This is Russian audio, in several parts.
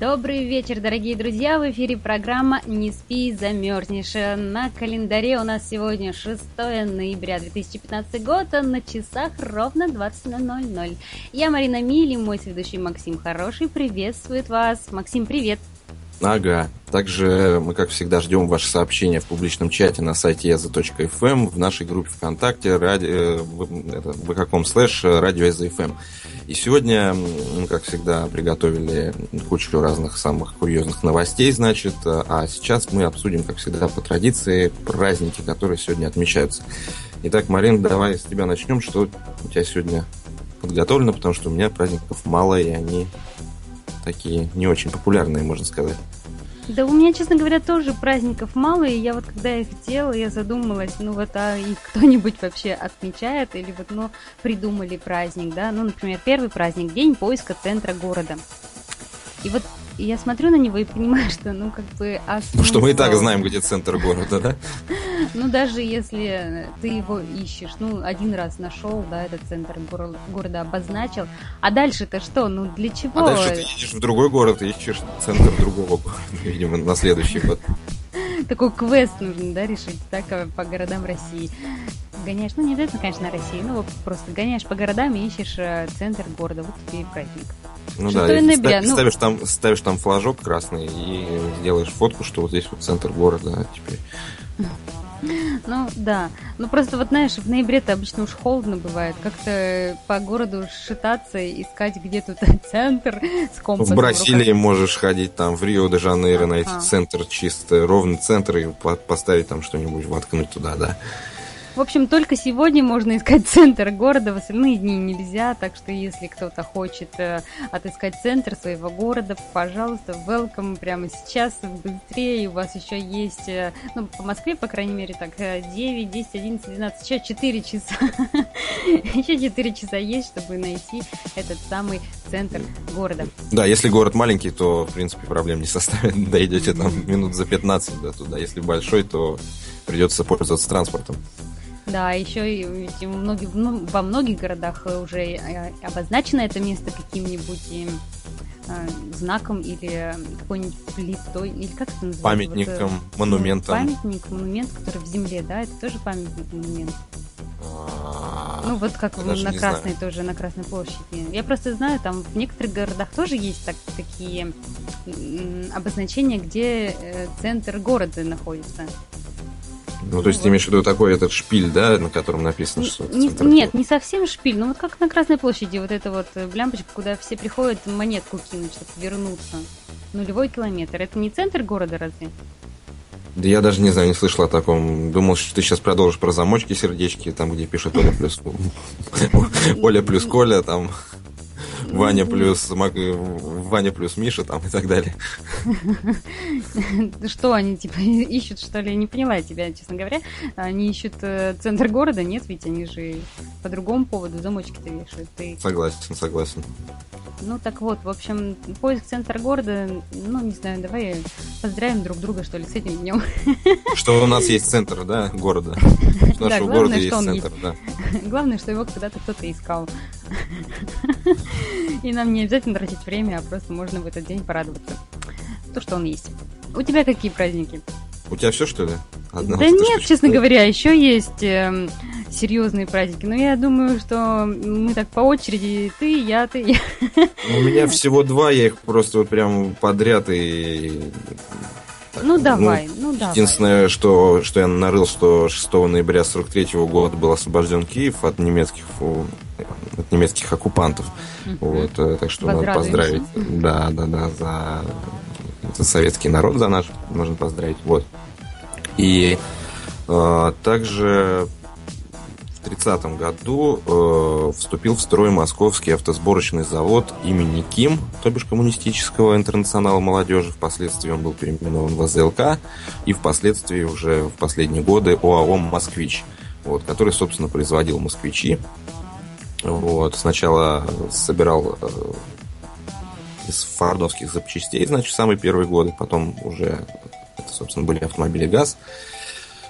Добрый вечер, дорогие друзья! В эфире программа «Не спи, замерзнешь». На календаре у нас сегодня 6 ноября 2015 год, а на часах ровно 20.00. Я Марина Мили, мой сведущий Максим Хороший приветствует вас. Максим, привет! Ага. Также мы, как всегда, ждем ваши сообщения в публичном чате на сайте eza.fm, в нашей группе ВКонтакте, ради, э, в каком слэш радио eza.fm. И сегодня мы, как всегда, приготовили кучу разных самых курьезных новостей, значит, а сейчас мы обсудим, как всегда, по традиции, праздники, которые сегодня отмечаются. Итак, Марин, давай с тебя начнем. Что у тебя сегодня подготовлено, потому что у меня праздников мало, и они такие не очень популярные, можно сказать. Да у меня, честно говоря, тоже праздников мало, и я вот когда их делала, я задумалась, ну вот, а их кто-нибудь вообще отмечает, или вот, ну, придумали праздник, да, ну, например, первый праздник, день поиска центра города. И вот я смотрю на него и понимаю, что, ну, как бы... А ну, что мы и так знаем, где центр города, да? Ну, даже если ты его ищешь, ну, один раз нашел, да, этот центр города обозначил, а дальше-то что? Ну, для чего? А дальше ты едешь в другой город и ищешь центр другого города, видимо, на следующий год. Такой квест нужно, да, решить, так, по городам России гоняешь, ну не обязательно, конечно, на России, ну просто гоняешь по городам и ищешь э, центр города, вот тебе и праздник. Ну да, ноября, ну... ставишь, там, ставишь там флажок красный и делаешь фотку, что вот здесь вот центр города теперь. Ну да, ну просто вот знаешь, в ноябре-то обычно уж холодно бывает, как-то по городу шататься, искать где тут центр с компасом. В Бразилии можешь ходить там в Рио-де-Жанейро, найти центр чисто, ровный центр и поставить там что-нибудь, воткнуть туда, да. В общем, только сегодня можно искать центр города, в остальные дни нельзя, так что если кто-то хочет э, отыскать центр своего города, пожалуйста, welcome прямо сейчас, быстрее, у вас еще есть, э, ну, по Москве, по крайней мере, так, 9, 10, 11, 12, еще 4 часа, еще 4 часа есть, чтобы найти этот самый центр города. Да, если город маленький, то, в принципе, проблем не составит, дойдете там минут за 15 до туда, если большой, то придется пользоваться транспортом. Да, еще и многие, ну, во многих городах уже э, обозначено это место каким-нибудь э, знаком или какой-нибудь плитой, или как это называется? Памятником, вот, монументом. Памятник, монумент, который в земле, да, это тоже памятник, монумент. А, ну, вот как на Красной знаю. тоже, на Красной площади. Я просто знаю, там в некоторых городах тоже есть так, такие обозначения, где э, центр города находится. Ну, то есть ты имеешь в виду такой этот шпиль, да, на котором написано, что не, Нет, не совсем шпиль, ну вот как на Красной площади, вот эта вот э, лямпочка, куда все приходят монетку кинуть, чтобы вернуться. Нулевой километр. Это не центр города разве? Да я даже не знаю, не слышал о таком. Думал, что ты сейчас продолжишь про замочки, сердечки, там, где пишет Оля плюс Оля плюс Коля, там. Ваня плюс Ваня плюс Миша там и так далее. Что они типа ищут, что ли? Я не поняла тебя, честно говоря. Они ищут э, центр города, нет, ведь они же по другому поводу замочки-то вешают. Ты... Согласен, согласен. Ну так вот, в общем, поиск центра города, ну не знаю, давай поздравим друг друга, что ли, с этим днем. Что у нас есть центр, да, города. У нашего города есть центр, да. Главное, что его когда-то кто-то искал. И нам не обязательно тратить время, а просто можно в этот день порадоваться. То, что он есть. У тебя какие праздники? У тебя все, что ли? Одна да нет, честно говоря, еще есть э, серьезные праздники. Но я думаю, что мы так по очереди, ты, я, ты, я. Ну, у меня всего два, я их просто вот прям подряд и... Ну, давай, ну, ну давай. Единственное, что, что я нарыл, что 6 ноября 43 года был освобожден Киев от немецких, от немецких оккупантов. Угу. Вот, э, так что надо поздравить. Да, да, да, за, за советский народ, за наш, можно поздравить. Вот. И э, также в 1930 году э, вступил в строй московский автосборочный завод имени Ким, то бишь коммунистического интернационала молодежи. Впоследствии он был переименован в АЗЛК и впоследствии уже в последние годы ОАО «Москвич», вот, который, собственно, производил «Москвичи». Вот, сначала собирал э, из фордовских запчастей, значит, самые первые годы, потом уже, это, собственно, были автомобили ГАЗ.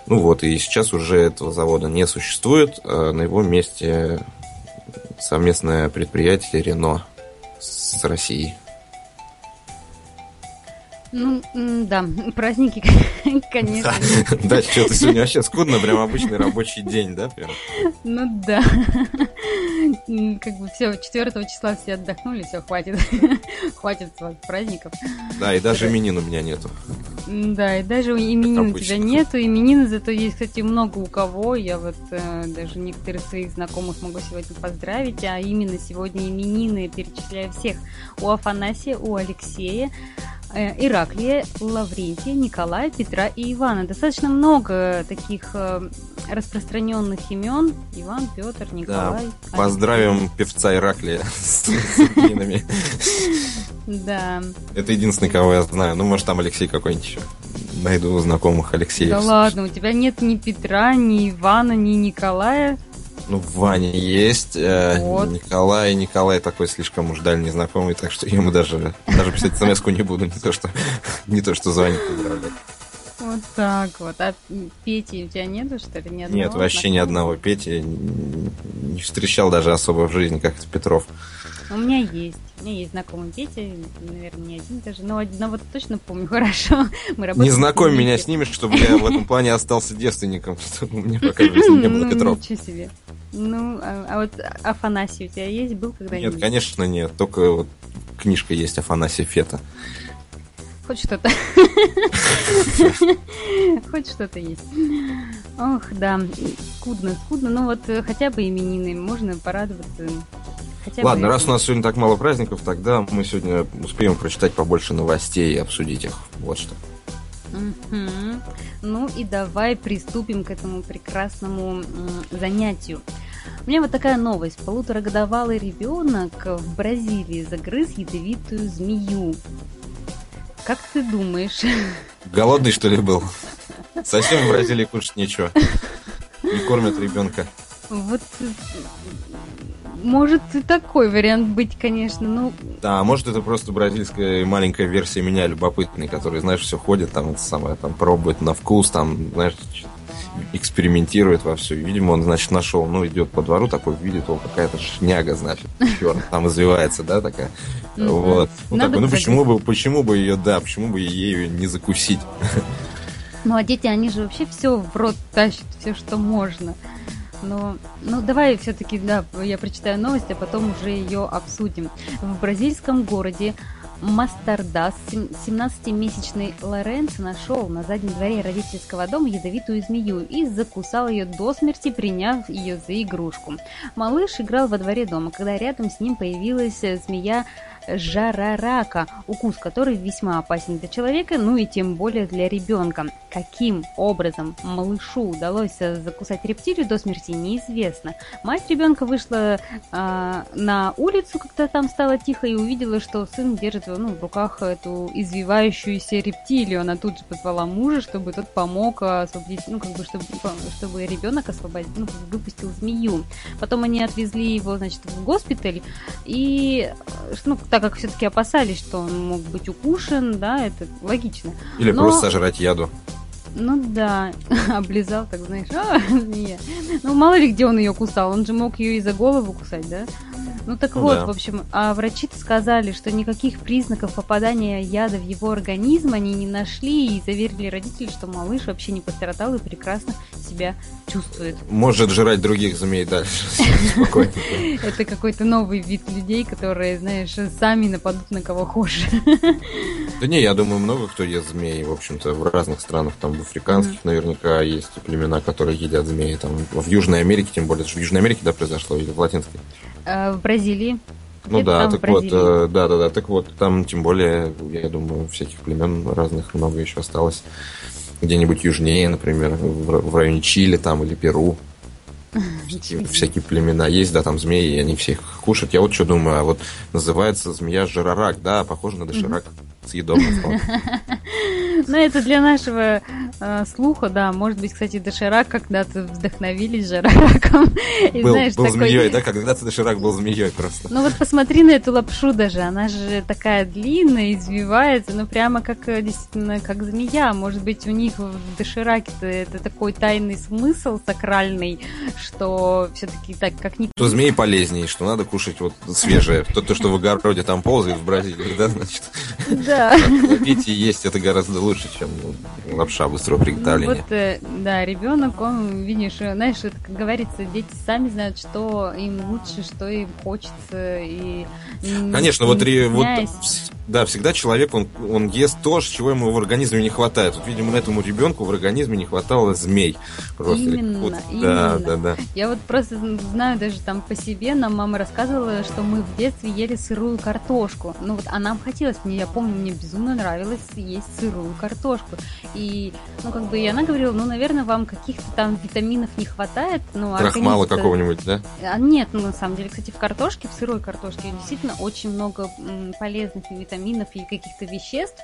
Ну вот, и сейчас уже этого завода не существует. А на его месте совместное предприятие Рено с Россией. Ну, да, праздники, конечно. Да, что-то сегодня вообще скудно, прям обычный рабочий день, да? Прям? Ну да. Как бы все, 4 числа все отдохнули, все, хватит. Хватит праздников. Да, и даже именин у меня нету. Да, и даже именин у тебя нету. Именины зато есть, кстати, много у кого. Я вот э, даже некоторых своих знакомых могу сегодня поздравить. А именно сегодня именины перечисляю всех. У Афанасия, у Алексея, Ираклия, Лаврентия, Николая, Петра и Ивана. Достаточно много таких э, распространенных имен. Иван, Петр, Николай. Да, поздравим Алексей. певца Ираклия с именами. Да. Это единственный, кого я знаю. Ну, может, там Алексей какой-нибудь еще. Найду знакомых Алексеев. Да ладно, у тебя нет ни Петра, ни Ивана, ни Николая. Ну, Ваня есть, э, вот. Николай, Николай такой слишком уж дальний знакомый, так что ему даже, даже писать смс не буду, не то что, не то, что звонить поздравлять. Вот так вот. А Пети у тебя нету, что ли, ни одного? Нет, вообще ни одного Пети. Не встречал даже особо в жизни, как это Петров. У меня есть. У меня есть знакомый Петя, наверное, не один даже, но одного точно помню хорошо. Мы не знакомь меня с ними, чтобы я в этом плане остался девственником, чтобы у меня пока не было ну, Петров. Ничего себе. Ну, а, а вот Афанасий у тебя есть, был когда-нибудь? Нет, конечно, нет. Только вот книжка есть Афанасия Фета. Хоть что-то. Хоть что-то есть. Ох, да, скудно, скудно. Ну вот э, хотя бы именины, можно порадоваться. Хотя Ладно, бы... раз у нас сегодня так мало праздников, тогда мы сегодня успеем прочитать побольше новостей и обсудить их. Вот что. Угу. Ну и давай приступим к этому прекрасному занятию. У меня вот такая новость. Полуторагодовалый ребенок в Бразилии загрыз ядовитую змею. Как ты думаешь? Голодный, что ли, был? Совсем в Бразилии кушать нечего. Не кормят ребенка. Вот может и такой вариант быть, конечно, ну... Да, может это просто бразильская маленькая версия меня любопытный, который, знаешь, все ходит, там, это самое, там, пробует на вкус, там, знаешь, экспериментирует во все. Видимо, он, значит, нашел, ну, идет по двору, такой видит, о, какая-то шняга, значит, черт, там извивается, да, такая. Вот. Ну, такой, ну, почему бы, почему бы ее, да, почему бы ею не закусить? Ну, а дети, они же вообще все в рот тащат, все, что можно. Но, ну, давай все-таки, да, я прочитаю новость, а потом уже ее обсудим. В бразильском городе Мастардас 17-месячный Лоренц нашел на заднем дворе родительского дома ядовитую змею и закусал ее до смерти, приняв ее за игрушку. Малыш играл во дворе дома, когда рядом с ним появилась змея жарарака, укус который весьма опасен для человека, ну и тем более для ребенка. Каким образом малышу удалось закусать рептилию до смерти, неизвестно. Мать ребенка вышла э, на улицу, когда там стало тихо, и увидела, что сын держит ну, в руках эту извивающуюся рептилию. Она тут же позвала мужа, чтобы тот помог освободить, ну, как бы, чтобы, чтобы ребенок освободил, ну, выпустил змею. Потом они отвезли его, значит, в госпиталь, и, ну, так как все-таки опасались, что он мог быть укушен, да, это логично. Или Но... просто сожрать яду. Ну да, облизал, так знаешь, а, змея. Ну мало ли где он ее кусал, он же мог ее и за голову кусать, да? Ну так ну, вот, да. в общем, а врачи сказали, что никаких признаков попадания яда в его организм они не нашли и заверили родителей, что малыш вообще не пострадал и прекрасно себя чувствует. Может жрать других змей дальше. Спокойно. Это какой-то новый вид людей, которые, знаешь, сами нападут на кого хуже. Да не, я думаю, много кто ест змей, в общем-то, в разных странах, там, в африканских наверняка есть племена, которые едят змеи, там, в Южной Америке, тем более, в Южной Америке, да, произошло, или в Латинской? А, в Бразилии. Ну да, так вот, э, да, да, да, так вот, там тем более, я думаю, всяких племен разных много еще осталось. Где-нибудь южнее, например, в, районе Чили там или Перу. всякие племена есть, да, там змеи, и они всех кушают. Я вот что думаю, а вот называется змея жирорак, да, похоже на доширак. Съедобно. Ну, это для нашего э, слуха, да. Может быть, кстати, доширак когда-то вдохновились жирораком. И, был знаешь, был такой... змеей, да? Когда-то доширак был змеей просто. Ну вот посмотри на эту лапшу даже. Она же такая длинная, извивается, ну прямо как э, действительно как змея. Может быть, у них в дошираке это такой тайный смысл сакральный, что все-таки так как ни... Что змеи полезнее, что надо кушать вот свежее. То, то что в огороде там ползает в Бразилии, да, значит. Да. Пить и есть это гораздо лучше, чем лапша быстрого приготовления. Ну, вот, э, да, ребенок, он, видишь, э, знаешь, это, как говорится, дети сами знают, что им лучше, что им хочется. И, Конечно, вот, вот да, всегда человек, он, он ест то, чего ему в организме не хватает. Вот, видимо, этому ребенку в организме не хватало змей. Просто. Именно, вот, именно. Да, да, да. Я вот просто знаю даже там по себе, нам мама рассказывала, что мы в детстве ели сырую картошку. Ну вот, а нам хотелось, мне, я помню, мне безумно нравилось есть сырую картошку. И, ну, как бы, и она говорила, ну, наверное, вам каких-то там витаминов не хватает. Ну, Крахмала какого-нибудь, да? А, нет, ну, на самом деле, кстати, в картошке, в сырой картошке действительно очень много полезных витаминов витаминов и каких-то веществ,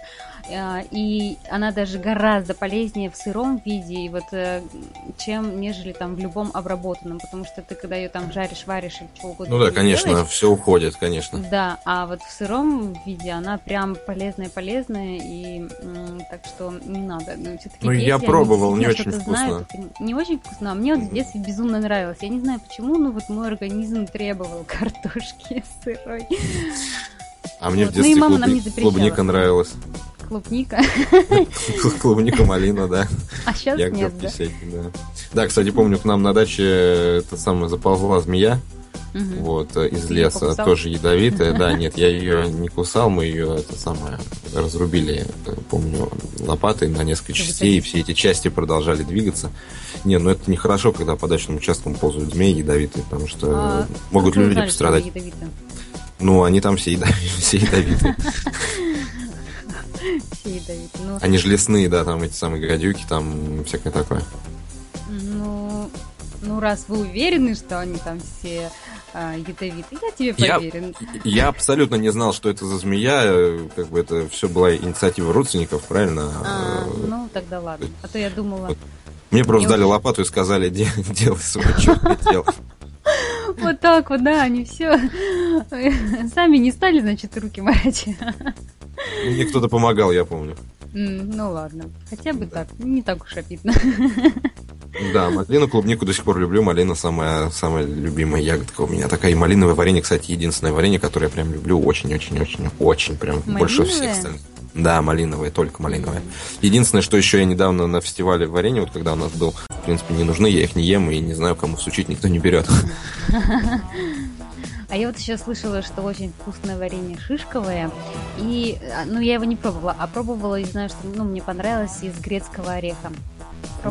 э, и она даже гораздо полезнее в сыром виде, и вот, э, чем нежели там в любом обработанном, потому что ты когда ее там жаришь, варишь или чего угодно. Ну да, конечно, делаешь, все уходит, конечно. Да, а вот в сыром виде она прям полезная-полезная, и так что не надо. Ну, ну я пробовал, не очень вкусно. Знают, не очень вкусно, а мне вот в детстве безумно нравилось. Я не знаю почему, но вот мой организм требовал картошки сырой. А мне вот. в детстве ну, мама клуб... клубника нравилась. Клубника? Клубника, малина, да. А сейчас нет, да? да. Да, кстати, помню, к нам на даче это самое заползла змея. Угу. Вот, из Ты леса, тоже ядовитая. Да, нет, я ее не кусал, мы ее это самое разрубили, помню, лопатой на несколько частей, и все эти части продолжали двигаться. Не, ну это нехорошо, когда по дачным участкам ползают змеи ядовитые, потому что а, могут люди пострадать. Ну, они там все. Все ядовитые. Все ядовитые. Ну... Они же лесные, да, там эти самые гадюки, там всякое такое. Ну, ну раз вы уверены, что они там все а, ядовитые, я тебе поверю. Я, я абсолютно не знал, что это за змея, как бы это все была инициатива родственников, правильно? А, ну, тогда ладно. А то я думала... Мне просто дали лопату и сказали, делай свое черное дело. Вот так вот, да, они все сами не стали, значит, руки морать. Мне кто-то помогал, я помню. Ну ладно, хотя бы так, не так уж обидно. Да, малину, клубнику до сих пор люблю. Малина самая, самая любимая ягодка у меня. Такая и малиновое варенье, кстати, единственное варенье, которое я прям люблю очень-очень-очень, очень прям больше всех остальных. Да, малиновое, только малиновое. Единственное, что еще я недавно на фестивале варенья, вот когда у нас был, в принципе, не нужны, я их не ем и не знаю, кому всучить, никто не берет. А я вот еще слышала, что очень вкусное варенье шишковое. И, а, ну, я его не пробовала, а пробовала и знаю, что, ну, мне понравилось из грецкого ореха.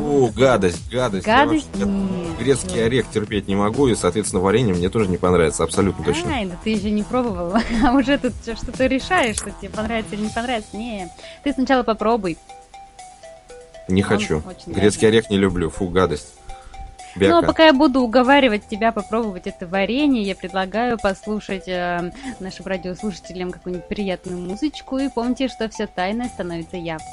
О, гадость, гадость. Гадость? Я Нет. Грецкий орех терпеть не могу, и, соответственно, варенье мне тоже не понравится, абсолютно точно. Ай, да ты еще не пробовала. А уже тут что-то решаешь, что тебе понравится или не понравится. Не, ты сначала попробуй. Не Он хочу. Грецкий орех не люблю, фу, гадость. Бяка. Ну, а пока я буду уговаривать тебя попробовать это варенье, я предлагаю послушать э, нашим радиослушателям какую-нибудь приятную музычку. И помните, что все тайное становится явным.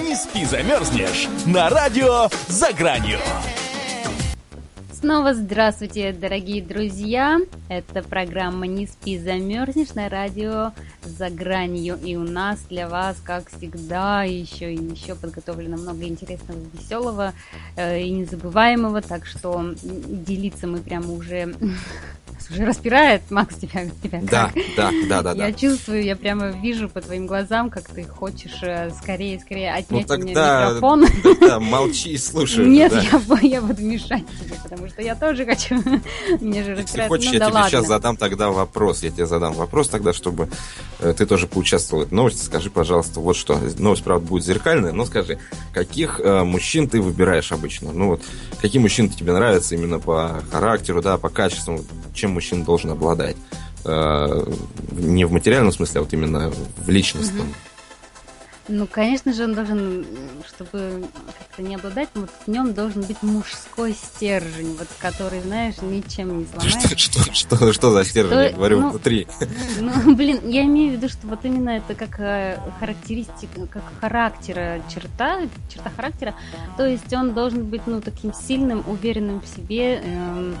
Не спи, замерзнешь на радио «За гранью». Снова здравствуйте, дорогие друзья! Это программа «Не спи, замерзнешь» на радио «За гранью». И у нас для вас, как всегда, еще и еще подготовлено много интересного, веселого э, и незабываемого. Так что делиться мы прямо уже уже распирает, Макс, тебя, тебя да, как? Да, да, да, Я да. чувствую, я прямо вижу по твоим глазам, как ты хочешь э, скорее, скорее отнять ну, тогда, у меня микрофон. Да, молчи и слушай. Нет, да. я, я буду мешать тебе, потому что я тоже хочу. Мне же Если хочешь, ну, я да тебе ладно. сейчас задам тогда вопрос. Я тебе задам вопрос тогда, чтобы э, ты тоже поучаствовал в этой новости. Скажи, пожалуйста, вот что. Новость, правда, будет зеркальная, но скажи, каких э, мужчин ты выбираешь обычно? Ну вот, какие мужчины тебе нравятся именно по характеру, да, по качеству? Чем мужчина должен обладать. Э, не в материальном смысле, а вот именно в личностном. Ну, конечно же, он должен, чтобы как-то не обладать, вот в нем должен быть мужской стержень, вот который, знаешь, ничем не сломается. Что, что, что, что за стержень, что, я говорю, ну, внутри? Ну, блин, я имею в виду, что вот именно это как э, характеристика, как характера черта, черта характера, то есть он должен быть, ну, таким сильным, уверенным в себе, эм,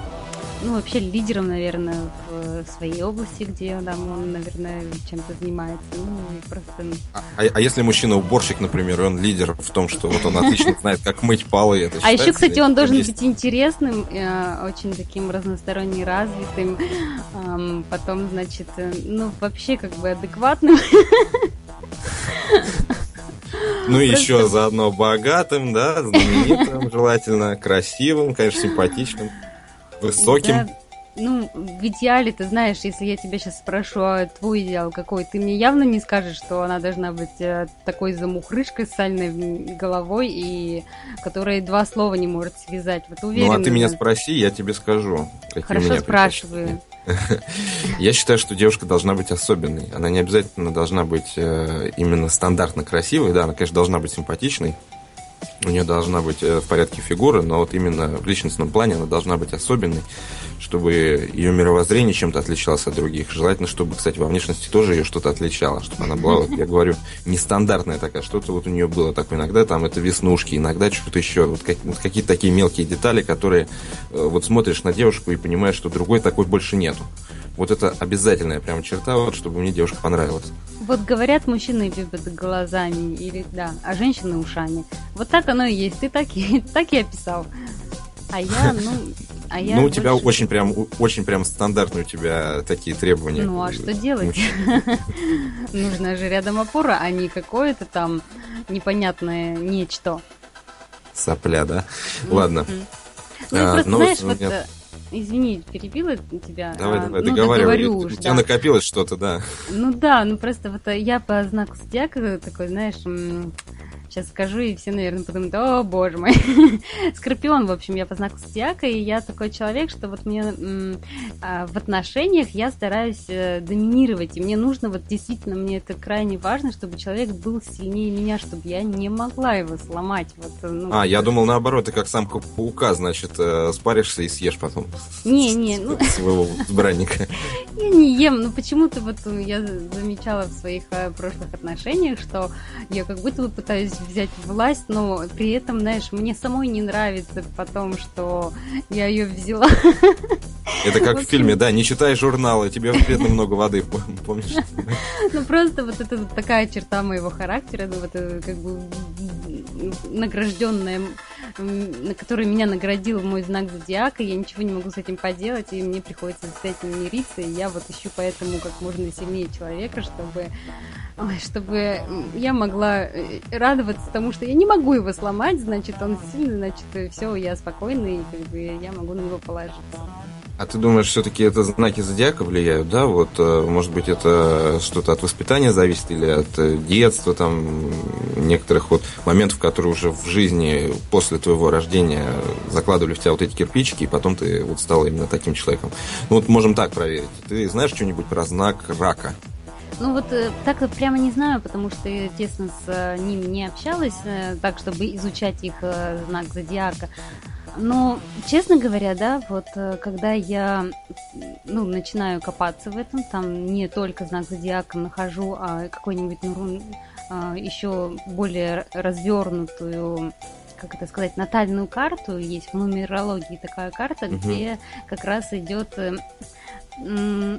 ну, вообще лидером, наверное, в своей области, где там, он, наверное, чем-то занимается. Ну, просто... А, а, а если мужчина уборщик, например, и он лидер в том, что вот он отлично знает, как мыть полы, это А еще, кстати, он должен быть интересным, э, очень таким разносторонне развитым, потом, значит, э, ну, вообще как бы адекватным. Ну, и еще заодно богатым, да, знаменитым, желательно, красивым, конечно, симпатичным. Высоким. Да, ну, в идеале, ты знаешь, если я тебя сейчас спрошу, а твой идеал какой, ты мне явно не скажешь, что она должна быть э, такой замухрышкой с сальной головой и которая два слова не может связать. Вот уверена. Ну, а ты меня спроси, я тебе скажу. Хорошо, спрашиваю. Я считаю, что девушка должна быть особенной. Она не обязательно должна быть э, именно стандартно красивой. Да, она, конечно, должна быть симпатичной у нее должна быть э, в порядке фигура, но вот именно в личностном плане она должна быть особенной, чтобы ее мировоззрение чем-то отличалось от других. Желательно, чтобы, кстати, во внешности тоже ее что-то отличало, чтобы она была, вот, я говорю, нестандартная такая, что-то вот у нее было такое. Иногда там это веснушки, иногда что-то еще, вот, как, вот какие-то такие мелкие детали, которые э, вот смотришь на девушку и понимаешь, что другой такой больше нету. Вот это обязательная прям черта, вот, чтобы мне девушка понравилась. Вот говорят, мужчины любят глазами, или да, а женщины ушами. Вот так оно и есть. Ты так и, так и описал. А я, ну, а я ну, у тебя очень прям, очень прям стандартные у тебя такие требования. Ну, а что делать? Нужна же рядом опора, а не какое-то там непонятное нечто. Сопля, да? Ладно. Ну, а, просто, знаешь, вот Извини, перебила тебя. Давай, а, давай, ну, договаривай. У да. тебя накопилось что-то, да. Ну да, ну просто вот я по знаку зодиака такой, знаешь, Сейчас скажу, и все, наверное, подумают, о, боже мой. Скорпион, в общем, я по знаку зодиака, и я такой человек, что вот мне а, в отношениях я стараюсь э, доминировать, и мне нужно, вот действительно, мне это крайне важно, чтобы человек был сильнее меня, чтобы я не могла его сломать. Вот, э, ну, а, я думал, наоборот, ты как самка паука, значит, э, спаришься и съешь потом. Не, не, ну... Своего избранника. Я не ем, но почему-то вот я замечала в своих прошлых отношениях, что я как будто бы пытаюсь взять власть, но при этом, знаешь, мне самой не нравится потом, что я ее взяла. Это как в фильме, да, не читай журналы, тебе вредно много воды, помнишь? Ну просто вот это такая черта моего характера, ну вот как бы награжденная, на которой меня наградил мой знак зодиака, я ничего не могу с этим поделать, и мне приходится с этим мириться, и я вот ищу поэтому как можно сильнее человека, чтобы чтобы я могла э, радоваться тому, что я не могу его сломать, значит, он сильный, значит, все, я спокойный, и как бы я могу на него положиться. А ты думаешь, все-таки это знаки зодиака влияют, да? Вот, э, может быть, это что-то от воспитания зависит или от э, детства, там, некоторых вот моментов, которые уже в жизни после твоего рождения закладывали в тебя вот эти кирпичики, и потом ты вот стал именно таким человеком. Ну вот можем так проверить. Ты знаешь что-нибудь про знак рака? Ну вот э, так прямо не знаю, потому что я тесно с ними не общалась, так чтобы изучать их знак зодиака. Но, честно говоря, да, вот когда я ну, начинаю копаться в этом, там не только знак зодиака нахожу, а какой-нибудь ну, еще более развернутую как это сказать, натальную карту, есть в нумерологии такая карта, угу. где как раз идет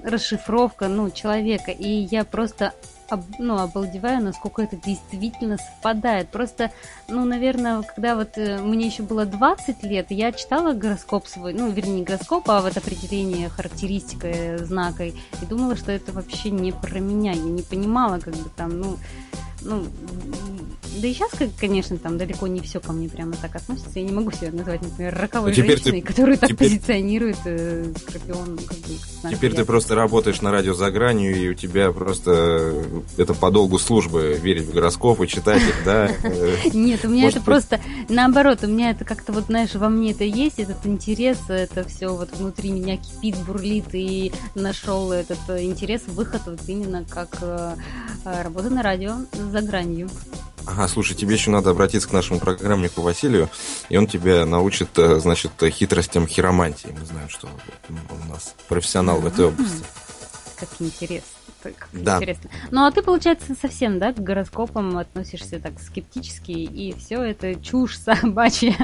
расшифровка, ну, человека, и я просто об, ну, обалдеваю, насколько это действительно совпадает. Просто, ну, наверное, когда вот э, мне еще было 20 лет, я читала гороскоп свой, ну, вернее, гороскоп, а вот определение, характеристика э, знака, и думала, что это вообще не про меня. Я не понимала, как бы там, ну, ну, Да и сейчас, конечно, там далеко не все ко мне прямо так относится. Я не могу себя назвать, например, роковой ну, женщиной, ты, которую так теперь, позиционирует э, Скорпион. Как бы, теперь ты просто работаешь на радио за гранью, и у тебя просто это по долгу службы верить в гороскоп и читать их, да? Нет, у меня это просто наоборот, у меня это как-то вот, знаешь, во мне это есть, этот интерес, это все вот внутри меня кипит, бурлит, и нашел этот интерес, выход вот именно как э, работа на радио за гранью. Ага, слушай, тебе еще надо обратиться к нашему программнику Василию, и он тебя научит, э, значит, хитростям хиромантии. Мы знаем, что он у нас профессионал в этой области. Как интересно. Как да. интересно. Ну, а ты, получается, совсем, да, к гороскопам относишься так скептически, и все это чушь собачья.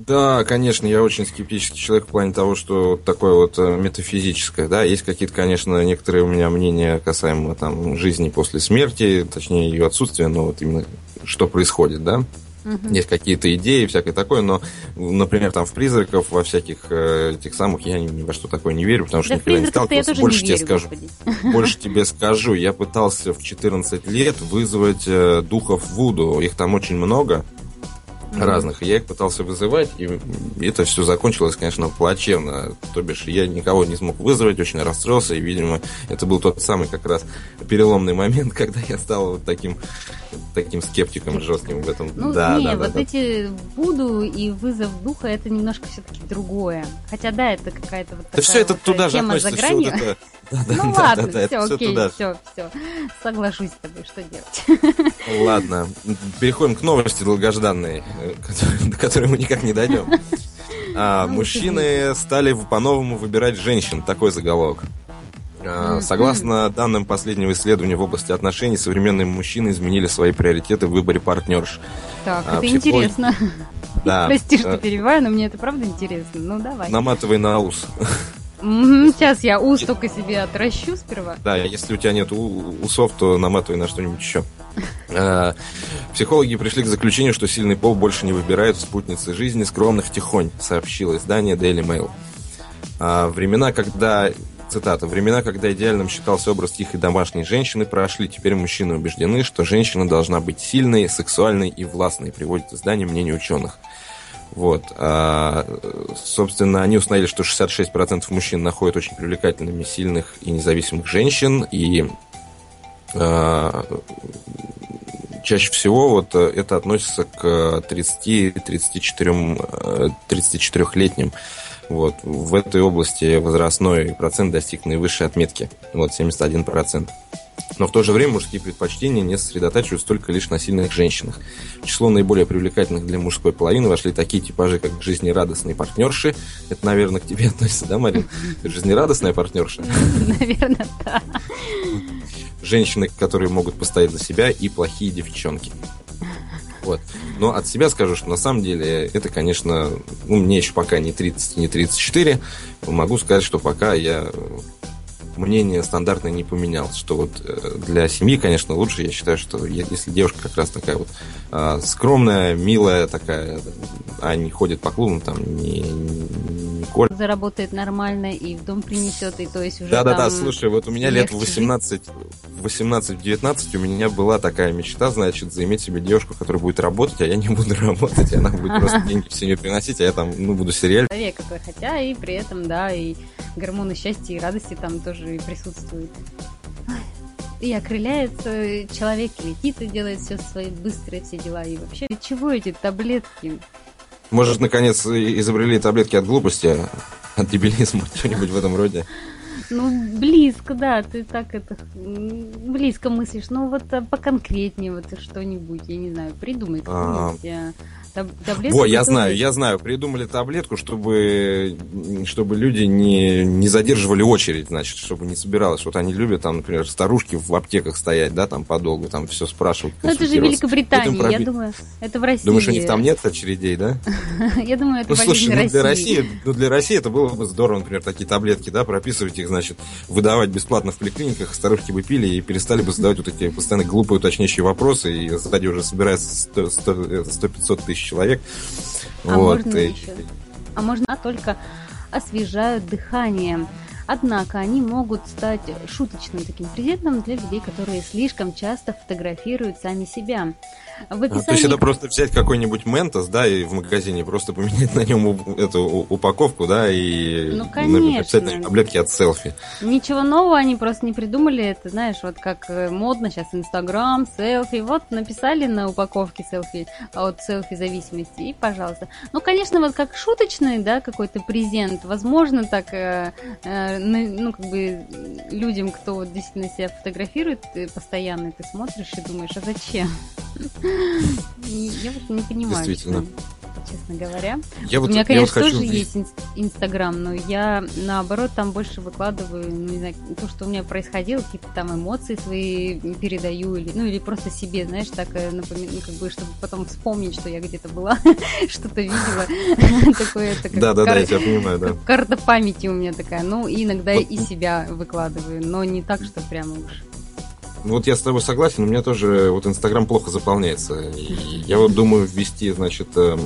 Да, конечно, я очень скептический человек в плане того, что такое вот э, метафизическое, да, есть какие-то, конечно, некоторые у меня мнения касаемо там жизни после смерти, точнее ее отсутствия, но вот именно что происходит, да. Угу. Есть какие-то идеи, всякое такое, но, например, там в призраков, во всяких э, этих самых, я ни, ни во что такое не верю, потому что да никогда не сталкивался. Больше тебе верю, скажу. Больше тебе скажу. Я пытался в 14 лет вызвать э, духов Вуду. Их там очень много разных. я их пытался вызывать, и это все закончилось, конечно, плачевно. То бишь, я никого не смог вызвать, очень расстроился, и, видимо, это был тот самый как раз переломный момент, когда я стал вот таким, таким скептиком жестким в этом. Ну, да, не, да, вот да, эти. Буду и вызов духа, это немножко все-таки другое. Хотя, да, это какая-то вот такая да все это вот туда же относится, за гранью. Все вот это да, да, ну да, ладно, да, все, окей, все, все, все. Соглашусь с тобой, что делать. Ладно, переходим к новости долгожданной, до которой мы никак не дойдем. А, ну, мужчины стали по-новому выбирать женщин. Такой заголовок. А, согласно данным последнего исследования в области отношений, современные мужчины изменили свои приоритеты в выборе партнерш. Так, а, это психолог... интересно. Да. Прости, что перебиваю, но мне это правда интересно. Ну, давай. Наматывай на ус. Сейчас я ус только себе отращу сперва. Да, если у тебя нет усов, то наматывай на что-нибудь еще. А, психологи пришли к заключению, что сильный пол больше не выбирает в спутнице жизни скромных тихонь, сообщило издание Daily Mail. А, времена, когда цитата, «Времена, когда идеальным считался образ тихой домашней женщины, прошли. Теперь мужчины убеждены, что женщина должна быть сильной, сексуальной и властной», приводит издание мнение ученых. Вот. А, собственно, они установили, что 66% мужчин находят очень привлекательными сильных и независимых женщин, и а, чаще всего вот это относится к 30-34 34-летним. Вот. В этой области возрастной процент достиг наивысшей отметки. Вот, 71%. Но в то же время мужские предпочтения не сосредотачиваются только лишь на сильных женщинах. В число наиболее привлекательных для мужской половины вошли такие типажи, как жизнерадостные партнерши. Это, наверное, к тебе относится, да, Марин? Жизнерадостная партнерша? Наверное, да. Женщины, которые могут постоять за себя, и плохие девчонки. Вот. Но от себя скажу, что на самом деле это, конечно, ну, мне еще пока не 30, не 34. Могу сказать, что пока я мнение стандартное не поменялось, что вот э, для семьи, конечно, лучше, я считаю, что если девушка как раз такая вот а, скромная, милая такая, а не ходит по клубам, там, не, не коль. Заработает нормально и в дом принесет, и то есть уже Да-да-да, слушай, вот у меня лет 18, 18-19 у меня была такая мечта, значит, заиметь себе девушку, которая будет работать, а я не буду работать, и она будет просто деньги в семью приносить, а я там, ну, буду сериал. Человека, хотя и при этом, да, и гормоны счастья и радости там тоже присутствуют. И окрыляется человек, летит и делает все свои быстрые все дела. И вообще, для чего эти таблетки? Может, наконец, изобрели таблетки от глупости, от дебилизма, что-нибудь в этом роде? Ну, близко, да, ты так это близко мыслишь. Ну, вот а, поконкретнее вот что-нибудь, я не знаю, придумай. Таблетку. Во, я знаю, я знаю. Придумали таблетку, чтобы, чтобы люди не, не задерживали очередь, значит, чтобы не собиралось. Вот они любят, там, например, старушки в аптеках стоять, да, там подолгу, там все спрашивают. Ну, это же Великобритания, вот я думаю, это в России. Думаешь, у них там нет очередей, да? Я думаю, это ну, слушай, ну, для России, ну, для России это было бы здорово, например, такие таблетки, да, прописывать их, значит, выдавать бесплатно в поликлиниках, старушки бы пили и перестали бы задавать вот эти постоянно глупые уточняющие вопросы, и сзади уже собирается 100-500 тысяч человек. А вот. можно и... еще? А можно только освежают дыхание. Однако они могут стать шуточным таким презентом для людей, которые слишком часто фотографируют сами себя. В описании... А, то есть это просто взять какой-нибудь Ментос, да, и в магазине просто поменять на нем эту упаковку, да, и ну, конечно. написать на таблетки от селфи. Ничего нового они просто не придумали. Это, знаешь, вот как э, модно сейчас Инстаграм, селфи. Вот написали на упаковке селфи от селфи зависимости, и пожалуйста. Ну, конечно, вот как шуточный, да, какой-то презент. Возможно, так, э, э, ну, как бы людям, кто вот действительно себя фотографирует постоянно, ты смотришь и думаешь, а зачем? Я вот не понимаю. Действительно. честно говоря. Я вот, У меня, конечно, вот тоже хочу... есть Инстаграм, но я, наоборот, там больше выкладываю, ну, не знаю, то, что у меня происходило, какие-то там эмоции свои передаю, или, ну, или просто себе, знаешь, так э, напоминаю, ну, как бы, чтобы потом вспомнить, что я где-то была, что-то видела. Такое, это Да, да, да, я тебя понимаю, да. Карта памяти у меня такая, ну, иногда и себя выкладываю, но не так, что прямо уж вот я с тобой согласен, у меня тоже вот Инстаграм плохо заполняется. Я вот думаю ввести, значит, эм,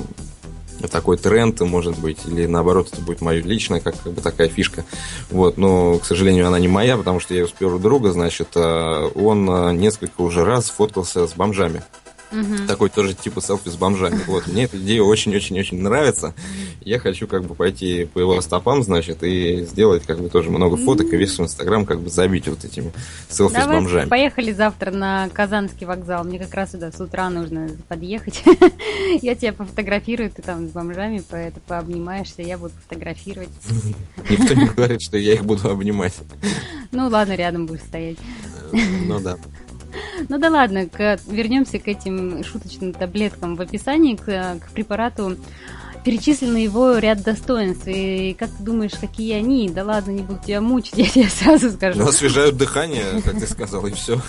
такой тренд, может быть, или наоборот, это будет моя личная, как, как бы такая фишка. Вот, но, к сожалению, она не моя, потому что я с первого друга, значит, э, он э, несколько уже раз фоткался с бомжами. Угу. Такой тоже типа селфи с бомжами. Вот, мне эта идея очень-очень-очень нравится. Я хочу как бы пойти по его стопам, значит, и сделать как бы тоже много фоток и весь Инстаграм как бы забить вот этими селфи Давай с бомжами. поехали завтра на Казанский вокзал. Мне как раз сюда с утра нужно подъехать. Я тебя пофотографирую, ты там с бомжами, поэтому пообнимаешься, я буду фотографировать. Никто не говорит, что я их буду обнимать. Ну ладно, рядом будешь стоять. Ну да. Ну да ладно, вернемся к этим шуточным таблеткам. В описании к, к препарату перечислены его ряд достоинств. И как ты думаешь, какие они? Да ладно, не буду тебя мучить, я тебе сразу скажу. Ну, освежают дыхание, как ты сказал, и все.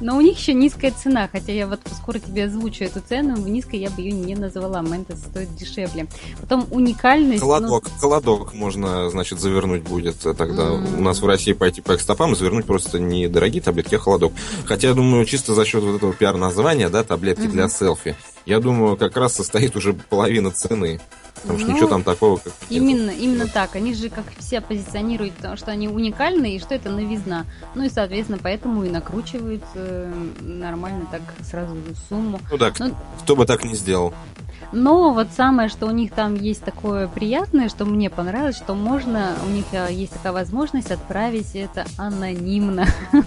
Но у них еще низкая цена, хотя я вот скоро тебе озвучу эту цену, низкой я бы ее не назвала, Ментос стоит дешевле. Потом уникальность... Колодок, ну... колодок можно, значит, завернуть будет тогда. Mm. У нас в России пойти по экстопам и завернуть просто не дорогие таблетки, а холодок. Хотя, я думаю, чисто за счет вот этого пиар-названия, да, таблетки mm-hmm. для селфи, я думаю, как раз состоит уже половина цены. Потому что ну, ничего там такого как Именно, нет. именно так. Они же как все позиционируют, что они уникальны и что это новизна. Ну и, соответственно, поэтому и накручивают э, нормально так сразу сумму. Ну да, Но... кто бы так не сделал. Но вот самое, что у них там есть такое приятное, что мне понравилось, что можно, у них э, есть такая возможность отправить это анонимно.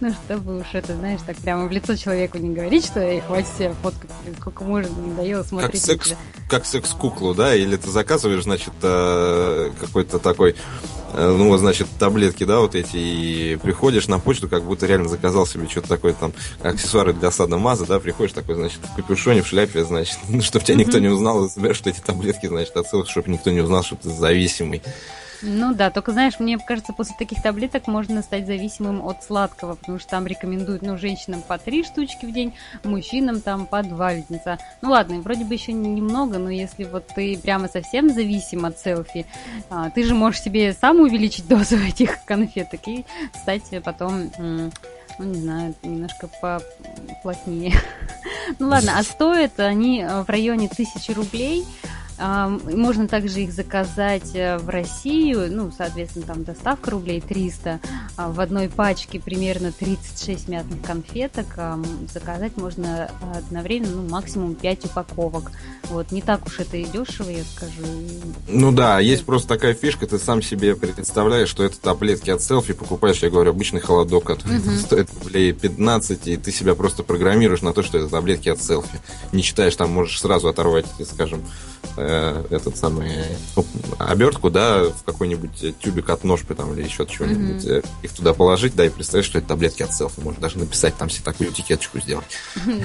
Ну, чтобы уж это, знаешь, так прямо в лицо человеку не говорить, что эй, хватит себе фоткать, сколько можно, не надоело смотреть. Как секс, как секс-куклу, да? Или ты заказываешь, значит, э, какой-то такой Э, ну, значит, таблетки, да, вот эти, и приходишь на почту, как будто реально заказал себе что-то такое, там, аксессуары для садомаза, да, приходишь такой, значит, в капюшоне, в шляпе, значит, чтобы тебя никто не узнал, и собираешь эти таблетки, значит, отсылок, чтобы никто не узнал, что ты зависимый. Ну да, только знаешь, мне кажется, после таких таблеток можно стать зависимым от сладкого, потому что там рекомендуют, ну, женщинам по три штучки в день, мужчинам там по два леденца. Ну ладно, вроде бы еще немного, но если вот ты прямо совсем зависим от селфи, а, ты же можешь себе сам увеличить дозу этих конфеток и стать потом ну, не знаю, немножко поплотнее. ну ладно, а стоят они в районе тысячи рублей. Можно также их заказать э, в Россию, ну, соответственно, там доставка рублей 300. А в одной пачке примерно 36 мятных конфеток. Заказать можно одновременно, ну, максимум 5 упаковок. Вот, не так уж это и дешево, я скажу. Ну да, есть просто такая фишка, ты сам себе представляешь, что это таблетки от селфи, покупаешь, я говорю, обычный холодок, который угу. стоит рублей 15, и ты себя просто программируешь на то, что это таблетки от селфи. Не читаешь, там можешь сразу оторвать, скажем, э, этот самый ну, обертку, да, в какой-нибудь тюбик от ножпы там или еще чего-нибудь, mm-hmm. их туда положить, да, и представить, что это таблетки от селфи. Можно даже написать там себе такую этикеточку сделать.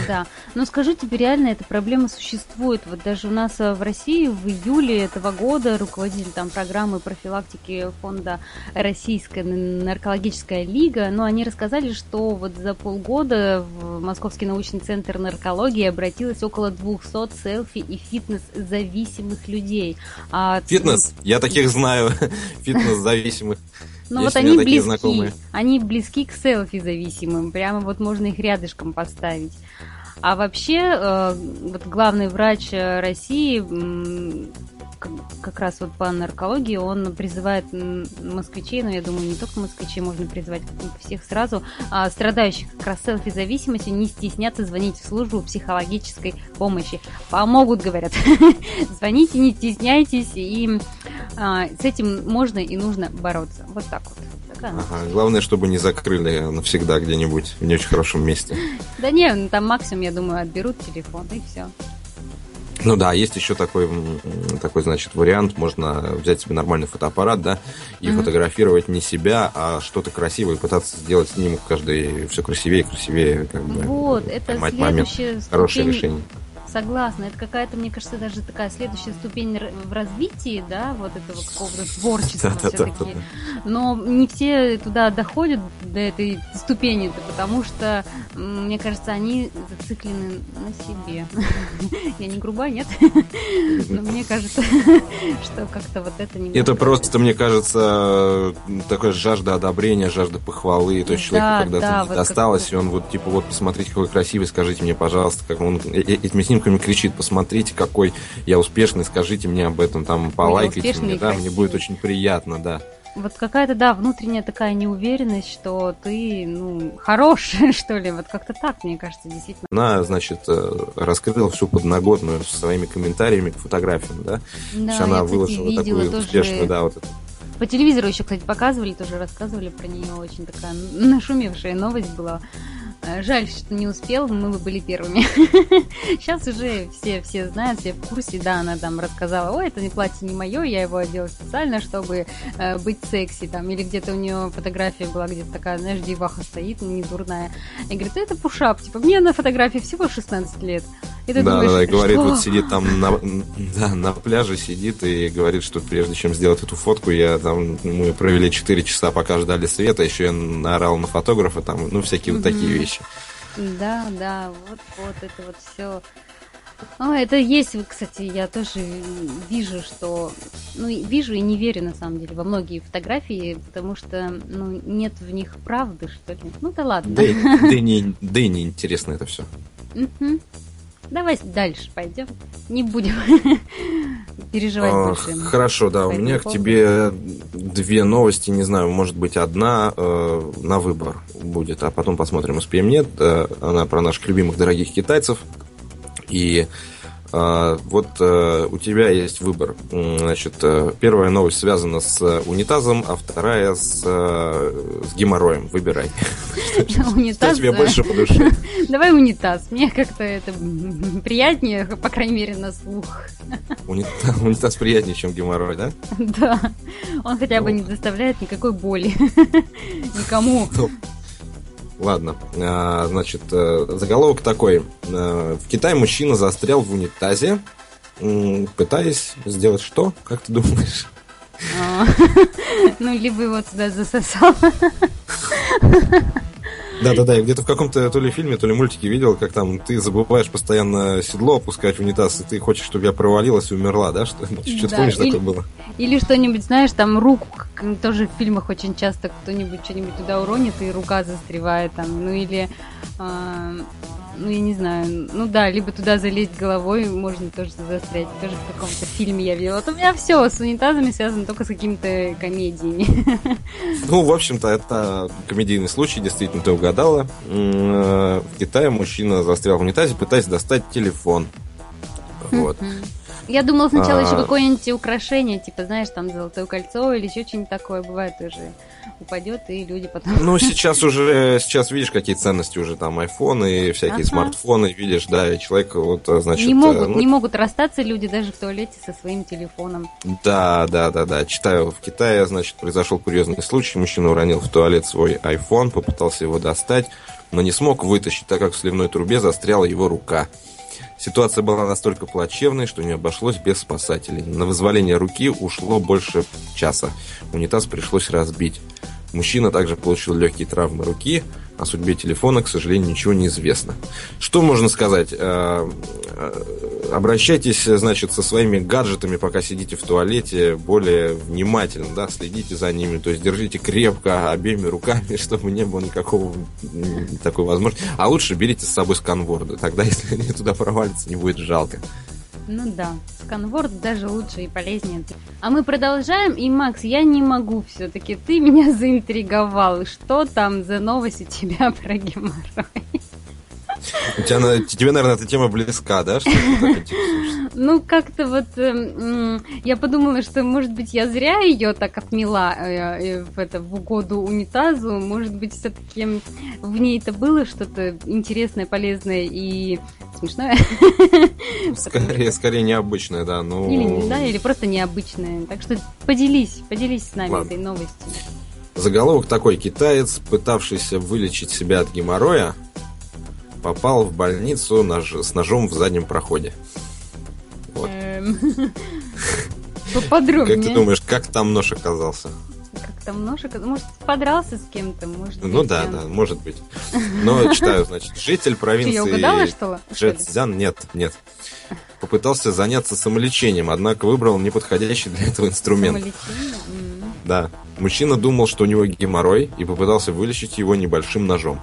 Да. Но скажу тебе, реально эта проблема существует. Вот даже у нас э, в России в июле этого года руководитель там программы профилактики фонда Российская наркологическая лига, ну, они рассказали, что вот за полгода в Московский научный центр наркологии обратилось около 200 селфи и фитнес-зависимых людей. А... Фитнес? Я таких знаю. Фитнес-зависимых. Ну вот они близки, знакомые. они близки к селфи зависимым, прямо вот можно их рядышком поставить. А вообще, э, вот главный врач России как раз вот по наркологии, он призывает москвичей, но я думаю, не только москвичей, можно призывать всех сразу, а, страдающих как раз селфи-зависимостью, не стесняться звонить в службу психологической помощи. Помогут, говорят. Звоните, не стесняйтесь, и а, с этим можно и нужно бороться. Вот так вот. Ага, главное, чтобы не закрыли навсегда где-нибудь в не очень хорошем месте. Да не, ну, там максимум, я думаю, отберут телефон и все. Ну да, есть еще такой, такой, значит, вариант. Можно взять себе нормальный фотоаппарат, да, и mm-hmm. фотографировать не себя, а что-то красивое, и пытаться сделать снимок каждый все красивее и красивее, как бы. Вот, это следующее момент. Хорошее решение согласна. Это какая-то, мне кажется, даже такая следующая ступень в развитии, да, вот этого какого-то творчества все-таки. Но не все туда доходят до этой ступени, потому что, мне кажется, они зациклены на себе. Я не груба, нет? Но мне кажется, что как-то вот это не... Это просто, мне кажется, такая жажда одобрения, жажда похвалы. То есть человеку когда-то досталось, и он вот, типа, вот, посмотрите, какой красивый, скажите мне, пожалуйста, как он э, э, этими снимками кнопками кричит, посмотрите, какой я успешный, скажите мне об этом, там, полайкайте мне, да, мне будет очень приятно, да. Вот какая-то, да, внутренняя такая неуверенность, что ты, ну, хороший, что ли, вот как-то так, мне кажется, действительно. Она, значит, э, раскрыла всю подноготную своими комментариями к фотографиям, да? Да, есть она выложила такую тоже... успешную, да, вот эту по телевизору еще, кстати, показывали, тоже рассказывали про нее. Очень такая нашумевшая новость была. Э, жаль, что не успел, мы бы были первыми. Сейчас уже все, все знают, все в курсе, да, она там рассказала, ой, это не платье не мое, я его одела специально, чтобы э, быть секси, там, или где-то у нее фотография была, где-то такая, знаешь, деваха стоит, не дурная, и говорит, это пушап, типа, мне на фотографии всего 16 лет. И ты да, думаешь, да, да, говорит, вот сидит там на, да, на пляже, сидит и говорит, что прежде чем сделать эту фотку, я там, мы провели 4 часа, пока ждали света, еще я наорал на фотографа, там, ну, всякие вот такие вещи. Да, да, вот, вот это вот все. О, это есть, кстати, я тоже вижу, что, ну, вижу и не верю, на самом деле, во многие фотографии, потому что, ну, нет в них правды, что ли. Ну, да ладно. Да, да, и, не, да и не интересно это все. Угу. Давай дальше пойдем. Не будем переживать а, больше. Хорошо, да. У меня к тебе две новости. Не знаю, может быть, одна э, на выбор будет, а потом посмотрим, успеем нет. Э, она про наших любимых дорогих китайцев. И вот э, у тебя есть выбор. Значит, э, первая новость связана с унитазом, а вторая с, э, с геморроем. Выбирай. Унитаз. Что тебе больше по душе? Давай унитаз. Мне как-то это приятнее, по крайней мере, на слух. Унитаз приятнее, чем геморрой, да? Да. Он хотя бы ну. не доставляет никакой боли никому. Ладно, а, значит, э, заголовок такой. Э, в Китае мужчина застрял в унитазе, пытаясь сделать что? Как ты думаешь? А, ну, либо его туда засосал. Да-да-да, я где-то в каком-то то ли фильме, то ли мультике видел, как там ты забываешь постоянно седло опускать в унитаз, и ты хочешь, чтобы я провалилась и умерла, да? Что, что-то помнишь, или, такое было? Или что-нибудь, знаешь, там руку, тоже в фильмах очень часто кто-нибудь что-нибудь туда уронит, и рука застревает там, ну или... Э, ну, я не знаю, ну да, либо туда залезть головой, можно тоже застрять, тоже в каком-то фильме я видела. Вот у меня все с унитазами связано только с какими-то комедиями. Ну, в общем-то, это комедийный случай, действительно, ты угадала. Э, в Китае мужчина застрял в унитазе, пытаясь достать телефон. Вот. Я думала сначала а... еще какое-нибудь украшение, типа, знаешь, там золотое кольцо или еще что-нибудь такое бывает тоже упадет, и люди потом... Ну, сейчас уже, сейчас видишь, какие ценности уже там айфоны и всякие ага. смартфоны, видишь, да, и человек вот, значит... Не могут, ну... не могут расстаться люди даже в туалете со своим телефоном. Да, да, да, да. Читаю, в Китае, значит, произошел курьезный случай. Мужчина уронил в туалет свой iPhone, попытался его достать, но не смог вытащить, так как в сливной трубе застряла его рука. Ситуация была настолько плачевной, что не обошлось без спасателей. На вызволение руки ушло больше часа. Унитаз пришлось разбить. Мужчина также получил легкие травмы руки. О судьбе телефона, к сожалению, ничего не известно. Что можно сказать? Э, э, обращайтесь, значит, со своими гаджетами, пока сидите в туалете, более внимательно, да, следите за ними, то есть держите крепко обеими руками, чтобы не было никакого такой возможности. А лучше берите с собой сканворды, тогда, если они туда провалятся, не будет жалко. Ну да, сканворд даже лучше и полезнее. А мы продолжаем, и, Макс, я не могу все-таки, ты меня заинтриговал. Что там за новость у тебя про геморрой? У тебя, тебе, наверное, эта тема близка, да? Что ну, как-то вот э, я подумала, что, может быть, я зря ее так отмела э, э, в, это, в угоду унитазу. Может быть, все-таки в ней это было что-то интересное, полезное и смешное. Скорее, скорее необычное, да. Ну... Или, да, или просто необычное. Так что поделись, поделись с нами Ладно. этой новостью. Заголовок такой. Китаец, пытавшийся вылечить себя от геморроя, попал в больницу нож, с ножом в заднем проходе. Вот. Эм, поподробнее. Как ты думаешь, как там нож оказался? Как там нож оказался? Может, подрался с кем-то? Может ну да, да, может быть. Но читаю, значит, житель провинции... Ты угадала, что? Джетзян, нет, нет. Попытался заняться самолечением, однако выбрал неподходящий для этого инструмент. Самолечение? Да. Мужчина думал, что у него геморрой, и попытался вылечить его небольшим ножом.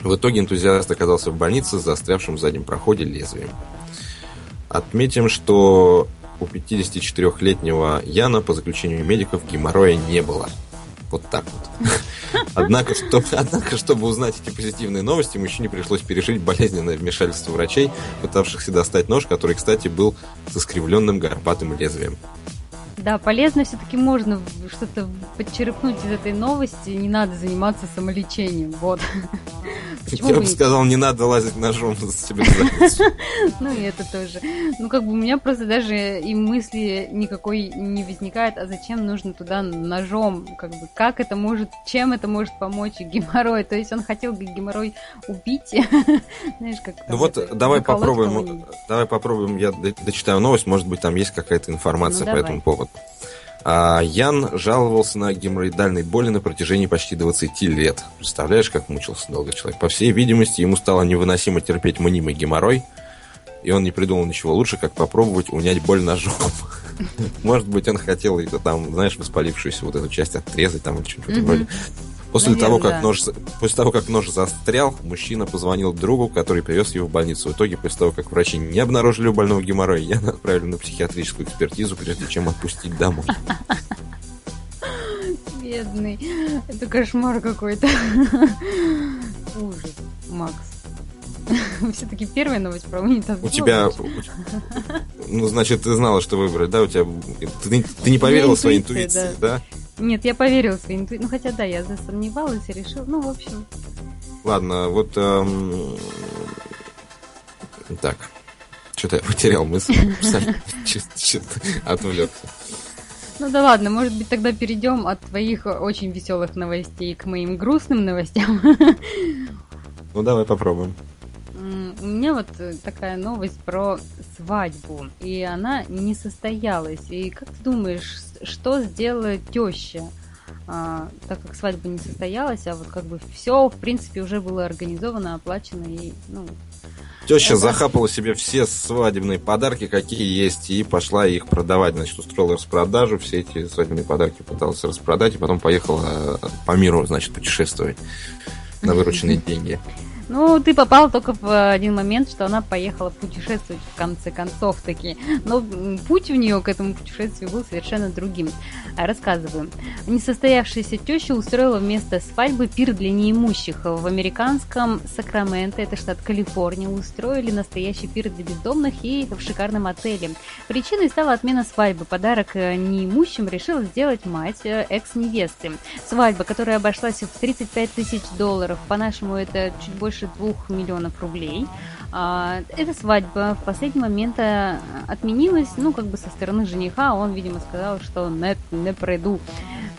В итоге энтузиаст оказался в больнице с застрявшим в заднем проходе лезвием. Отметим, что у 54-летнего Яна, по заключению медиков, геморроя не было. Вот так вот. Однако, чтобы, однако, чтобы узнать эти позитивные новости, мужчине пришлось пережить болезненное вмешательство врачей, пытавшихся достать нож, который, кстати, был с искривленным горбатым лезвием. Да, полезно все-таки можно что-то подчерпнуть из этой новости. Не надо заниматься самолечением. Вот. Почему Я бы сказал, не надо лазить ножом себе Ну и это тоже. Ну как бы у меня просто даже и мысли никакой не возникает, а зачем нужно туда ножом? Как бы как это может, чем это может помочь геморрой? То есть он хотел геморрой убить? Знаешь, как Ну вот давай попробуем, давай попробуем, я дочитаю новость, может быть там есть какая-то информация ну, по этому поводу. А Ян жаловался на геморроидальные боли на протяжении почти 20 лет. Представляешь, как мучился долго человек? По всей видимости, ему стало невыносимо терпеть мнимый геморрой, и он не придумал ничего лучше, как попробовать унять боль ножом. Может быть, он хотел там, знаешь, воспалившуюся вот эту часть отрезать там или что-нибудь вроде. После, Наверное, того, как да. нож, после того, как нож застрял, мужчина позвонил другу, который привез его в больницу. В итоге, после того, как врачи не обнаружили у больного геморроя, я отправили на психиатрическую экспертизу, прежде чем отпустить домой. Бедный. Это кошмар какой-то. Ужас, Макс. Все-таки первая новость про унитаз. У тебя... Ну, значит, ты знала, что выбрать, да? У тебя... Ты, ты не поверила своей интуиции, да? Нет, я поверила своей интуиции. Ну, хотя да, я засомневалась и решила. Ну, в общем. Ладно, вот... Эм... Так. Что-то я потерял мысль. Отвлекся. Ну да ладно, может быть тогда перейдем от твоих очень веселых новостей к моим грустным новостям. Ну давай попробуем. У меня вот э, такая новость про свадьбу, и она не состоялась. И как ты думаешь, что сделала теща? А, так как свадьба не состоялась, а вот как бы все, в принципе, уже было организовано, оплачено и, ну... Теща это... захапала себе все свадебные подарки, какие есть, и пошла их продавать. Значит, устроила распродажу, все эти свадебные подарки пыталась распродать, и потом поехала э, по миру, значит, путешествовать на вырученные деньги. Ну, ты попал только в один момент, что она поехала путешествовать в конце концов таки. Но путь у нее к этому путешествию был совершенно другим. Рассказываю. Несостоявшаяся теща устроила вместо свадьбы пир для неимущих. В американском Сакраменто, это штат Калифорния, устроили настоящий пир для бездомных и в шикарном отеле. Причиной стала отмена свадьбы. Подарок э, неимущим решила сделать мать э, экс-невесты. Свадьба, которая обошлась в 35 тысяч долларов, по-нашему это чуть больше больше двух миллионов рублей. А, эта свадьба в последний момент э, отменилась, ну, как бы со стороны жениха. Он, видимо, сказал, что не, не пройду.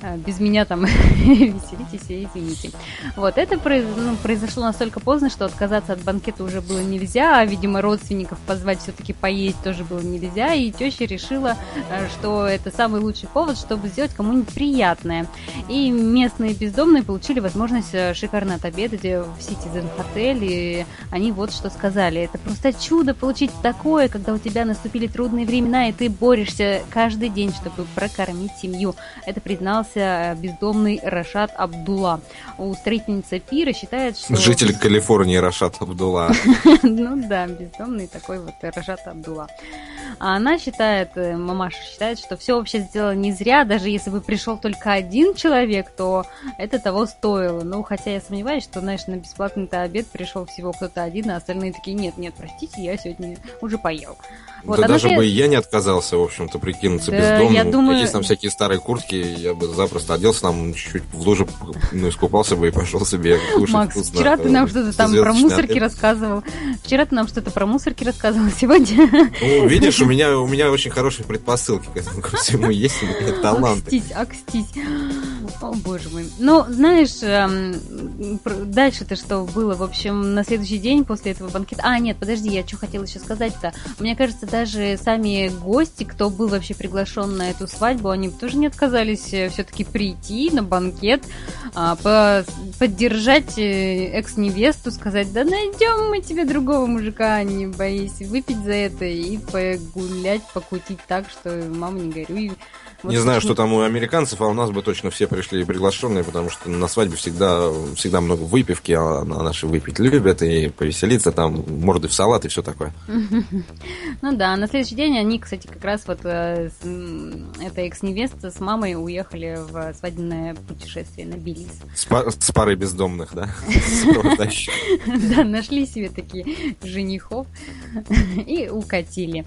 Э, без меня там веселитесь и извините. Вот, это ну, произошло настолько поздно, что отказаться от банкета уже было нельзя, а, видимо, родственников позвать все-таки поесть тоже было нельзя, и теща решила, э, что это самый лучший повод, чтобы сделать кому-нибудь приятное. И местные бездомные получили возможность э, шикарно отобедать в Citizen Hotel, и они вот что сказали. Это просто чудо получить такое, когда у тебя наступили трудные времена, и ты борешься каждый день, чтобы прокормить семью. Это признался бездомный Рашат Абдулла. Устроительница пира считает, что... Житель Калифорнии Рашат Абдулла. Ну да, бездомный такой вот Рашат Абдулла. А она считает, э, мамаша считает, что все вообще сделала не зря, даже если бы пришел только один человек, то это того стоило. Ну, хотя я сомневаюсь, что, знаешь, на бесплатный-то обед пришел всего кто-то один, а остальные такие, нет, нет, простите, я сегодня уже поел. Вот, да даже бы я не отказался, в общем-то, прикинуться да, бездомным. Я думаю... Есть там всякие старые куртки, я бы запросто оделся там, чуть-чуть в луже, ну, искупался бы и пошел себе кушать Макс, вкусно. вчера ты нам что-то там про мусорки обед. рассказывал. Вчера ты нам что-то про мусорки рассказывал, сегодня... Ну, видишь, у меня, у меня очень хорошие предпосылки к этому ко всему есть, у меня талант. Акстись, акстись. О, боже мой. Ну, знаешь, эм, дальше-то что было? В общем, на следующий день после этого банкета... А, нет, подожди, я что хотела еще сказать-то. Мне кажется, даже сами гости, кто был вообще приглашен на эту свадьбу, они тоже не отказались э, все-таки прийти на банкет, а, по поддержать э, экс-невесту, сказать, да найдем мы тебе другого мужика, не боись, выпить за это и погулять, покутить так, что мама не горюй. Вот не знаю, что там у американцев, а у нас бы точно все пришли приглашенные, потому что на свадьбе всегда, всегда много выпивки, а наши выпить любят и повеселиться, там морды в салат и все такое. Ну да, на следующий день они, кстати, как раз вот э, эта экс-невеста с мамой уехали в свадебное путешествие на Белиз. С парой бездомных, да? Да, нашли себе такие женихов и укатили.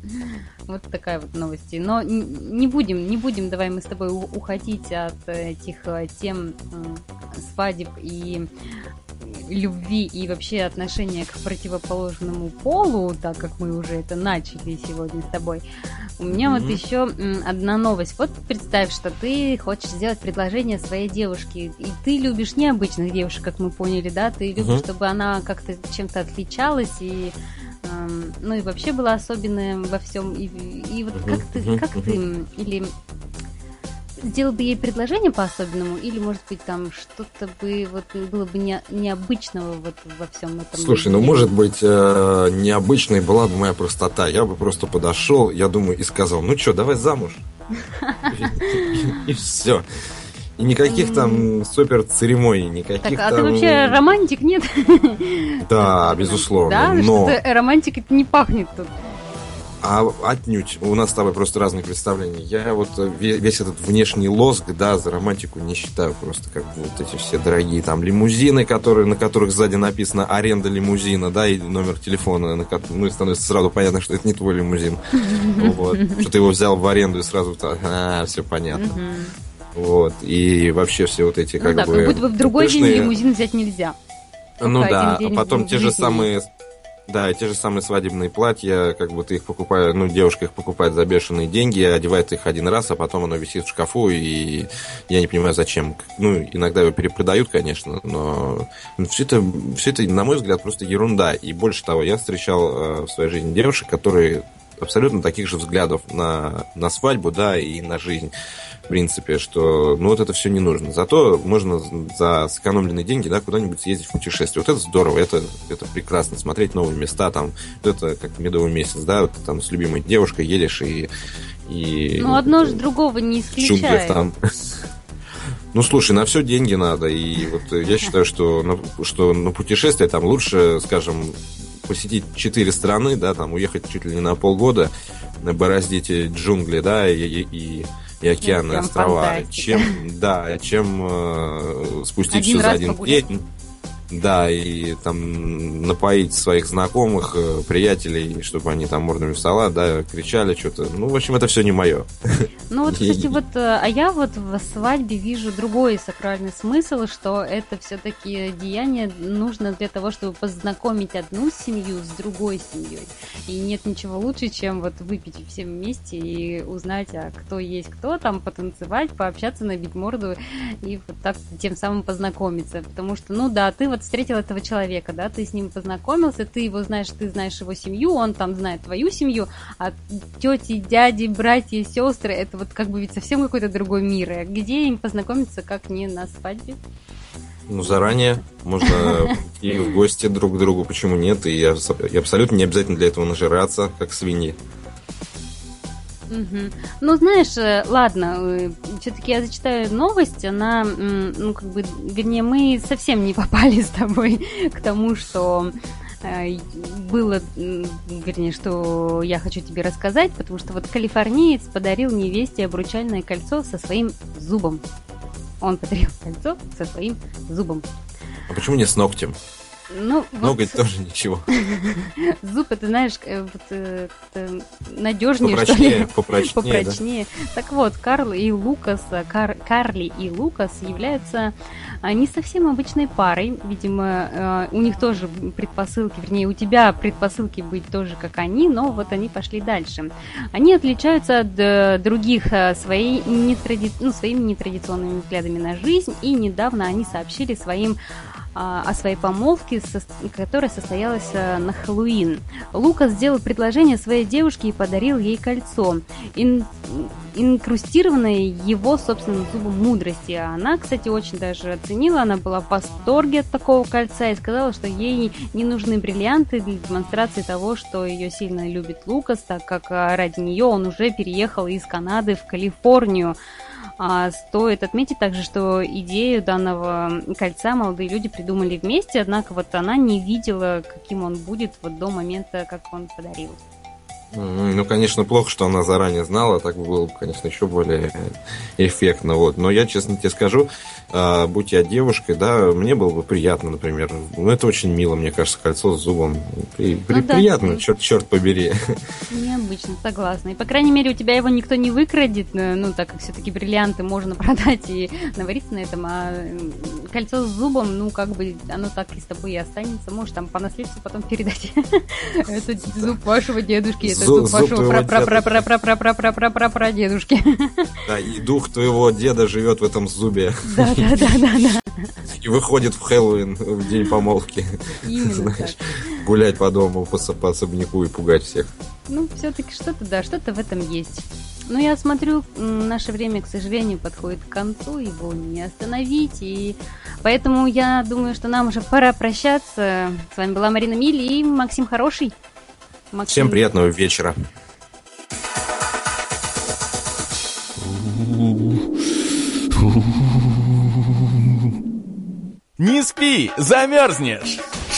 Вот такая вот новость. Но не будем, не будем, давай мы с тобой уходить от этих э, тем свадеб и любви и вообще отношения к противоположному полу, так как мы уже это начали сегодня с тобой. У меня mm-hmm. вот еще одна новость. Вот представь, что ты хочешь сделать предложение своей девушке, и ты любишь необычных девушек, как мы поняли, да? Ты любишь, mm-hmm. чтобы она как-то чем-то отличалась и ну и вообще была особенная во всем. И, и вот как ты, как ты, или сделал бы ей предложение по-особенному, или, может быть, там что-то бы вот было бы не, необычного вот во всем этом. Слушай, ну может быть э, необычной была бы моя простота. Я бы просто подошел, я думаю, и сказал, ну что, давай замуж. И все. И никаких там супер церемоний, никаких так, а там... ты вообще романтик, нет? Да, безусловно. Да, но... что романтикой не пахнет тут. А отнюдь. У нас с тобой просто разные представления. Я вот весь этот внешний лоск, да, за романтику не считаю просто как вот эти все дорогие там лимузины, которые, на которых сзади написано аренда лимузина, да, и номер телефона, на, ну и становится сразу понятно, что это не твой лимузин. Вот. Что ты его взял в аренду и сразу, а, все понятно. Вот. И вообще все вот эти как ну, бы... как будто бы в другой день лимузин взять нельзя. Ну да, а потом те же самые да, те же самые свадебные платья, как бы ты их покупаешь, ну, девушка их покупает за бешеные деньги, одевает их один раз, а потом оно висит в шкафу, и я не понимаю, зачем. Ну, иногда его перепродают, конечно, но все это, все это, на мой взгляд, просто ерунда. И больше того, я встречал э, в своей жизни девушек, которые абсолютно таких же взглядов на, на свадьбу, да, и на жизнь в принципе, что ну вот это все не нужно. Зато можно за сэкономленные деньги, да, куда-нибудь съездить в путешествие. Вот это здорово, это, это прекрасно, смотреть новые места, там, вот это как медовый месяц, да, вот ты там с любимой девушкой едешь и... и ну, одно же другого не исключает. там. Ну, слушай, на все деньги надо. И вот я считаю, что на, что на путешествие там лучше, скажем, посетить четыре страны, да, там уехать чуть ли не на полгода, бороздить джунгли, да, и, и, и и океаны, острова, фантастика. чем, да, чем э, спустить все за один день. Да, и там напоить своих знакомых, э, приятелей, чтобы они там мордами в салат, да, кричали что-то. Ну, в общем, это все не мое. Ну вот, кстати, вот, э, а я вот в свадьбе вижу другой сакральный смысл, что это все-таки деяние нужно для того, чтобы познакомить одну семью с другой семьей. И нет ничего лучше, чем вот выпить всем вместе и узнать, а кто есть кто, там потанцевать, пообщаться, набить морду и вот так тем самым познакомиться. Потому что, ну да, ты вот встретил этого человека, да, ты с ним познакомился, ты его знаешь, ты знаешь его семью, он там знает твою семью, а тети, дяди, братья, сестры, это вот как бы ведь совсем какой-то другой мир. И где им познакомиться, как не на свадьбе? Ну, заранее можно и в гости друг к другу, почему нет, и, и абсолютно не обязательно для этого нажираться, как свиньи. Угу. Ну, знаешь, э, ладно, э, все-таки я зачитаю новость, она, ну, как бы, вернее, мы совсем не попали с тобой к тому, что э, было, вернее, что я хочу тебе рассказать, потому что вот калифорниец подарил невесте обручальное кольцо со своим зубом. Он подарил кольцо со своим зубом. А почему не с ногтем? Ну, Ноготь вот... тоже ничего. Зуб, это, знаешь, э, вот, э, надежнее, попрочнее, что ли? Попрочнее, попрочнее. Да. Так вот, Карл и Лукас, Кар, Карли и Лукас являются не совсем обычной парой. Видимо, э, у них тоже предпосылки, вернее, у тебя предпосылки быть тоже как они, но вот они пошли дальше. Они отличаются от других своей нетради... ну, своими нетрадиционными взглядами на жизнь, и недавно они сообщили своим о своей помолвке, которая состоялась э, на Хэллоуин. Лукас сделал предложение своей девушке и подарил ей кольцо, ин инкрустированное его собственным зубом мудрости. Она, кстати, очень даже оценила, она была в восторге от такого кольца и сказала, что ей не нужны бриллианты для демонстрации того, что ее сильно любит Лукас, так как э, ради нее он уже переехал из Канады в Калифорнию. А стоит отметить также, что идею данного кольца молодые люди придумали вместе, однако вот она не видела, каким он будет вот до момента, как он подарил. Ну, конечно, плохо, что она заранее знала, так было бы, конечно, еще более эффектно. Вот. Но я, честно тебе скажу, а, будь я девушкой, да, мне было бы приятно, например. Ну, это очень мило, мне кажется, кольцо с зубом. При, при, ну, да, приятно, черт, черт побери. Необычно, согласна. И, по крайней мере, у тебя его никто не выкрадет, э, ну, так как все-таки бриллианты можно продать и навариться на этом, а кольцо с зубом, ну, как бы, оно так и с тобой и останется. Можешь там по наследству потом передать. Это зуб вашего дедушки, это зуб вашего прадедушки. Да, и дух твоего деда живет в этом зубе. Да, да, да, да, да. И выходит в Хэллоуин в день помолвки. Знаешь, гулять по дому, по, по особняку и пугать всех. Ну, все-таки что-то, да, что-то в этом есть. Но я смотрю, наше время, к сожалению, подходит к концу, его не остановить, и поэтому я думаю, что нам уже пора прощаться. С вами была Марина Миль и Максим Хороший. Максим. Всем приятного вечера. Не спи, замерзнешь!